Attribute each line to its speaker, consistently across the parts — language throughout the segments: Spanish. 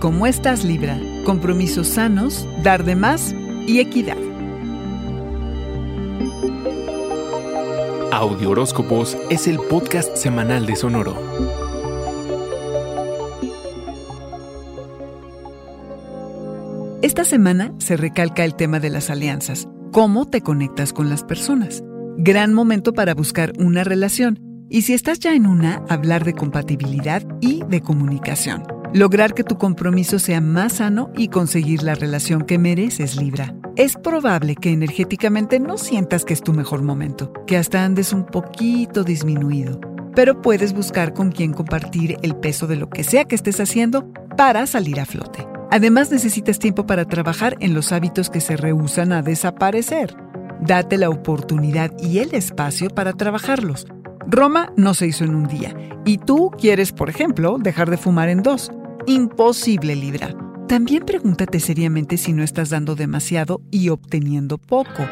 Speaker 1: ¿Cómo estás Libra? Compromisos sanos, dar de más y equidad.
Speaker 2: Audio Horóscopos es el podcast semanal de Sonoro.
Speaker 1: Esta semana se recalca el tema de las alianzas. ¿Cómo te conectas con las personas? Gran momento para buscar una relación y si estás ya en una, hablar de compatibilidad y de comunicación. Lograr que tu compromiso sea más sano y conseguir la relación que mereces, Libra. Es probable que energéticamente no sientas que es tu mejor momento, que hasta andes un poquito disminuido, pero puedes buscar con quién compartir el peso de lo que sea que estés haciendo para salir a flote. Además necesitas tiempo para trabajar en los hábitos que se rehusan a desaparecer. Date la oportunidad y el espacio para trabajarlos Roma no se hizo en un día. Y tú quieres, por ejemplo, dejar de fumar en dos. Imposible, Libra. También pregúntate seriamente si no estás dando demasiado y obteniendo poco.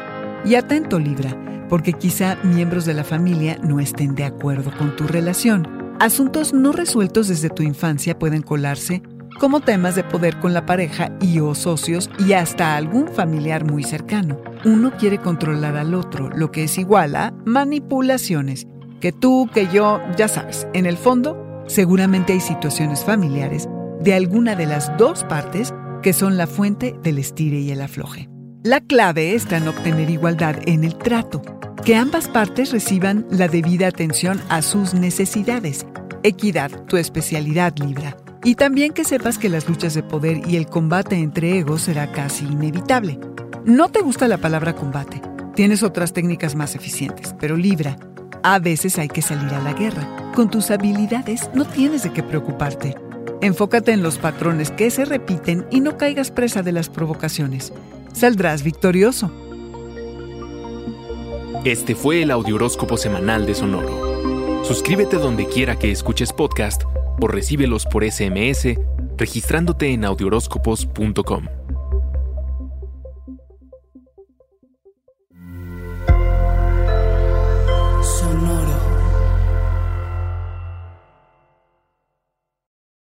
Speaker 1: Y atento, Libra, porque quizá miembros de la familia no estén de acuerdo con tu relación. Asuntos no resueltos desde tu infancia pueden colarse como temas de poder con la pareja y o socios y hasta algún familiar muy cercano. Uno quiere controlar al otro, lo que es igual a manipulaciones que tú, que yo, ya sabes, en el fondo, seguramente hay situaciones familiares de alguna de las dos partes que son la fuente del estire y el afloje. La clave está en obtener igualdad en el trato, que ambas partes reciban la debida atención a sus necesidades. Equidad, tu especialidad Libra. Y también que sepas que las luchas de poder y el combate entre egos será casi inevitable. No te gusta la palabra combate, tienes otras técnicas más eficientes, pero Libra, a veces hay que salir a la guerra. Con tus habilidades no tienes de qué preocuparte. Enfócate en los patrones que se repiten y no caigas presa de las provocaciones. Saldrás victorioso.
Speaker 2: Este fue el Audioróscopo Semanal de Sonoro. Suscríbete donde quiera que escuches podcast o recíbelos por SMS registrándote en audioróscopos.com.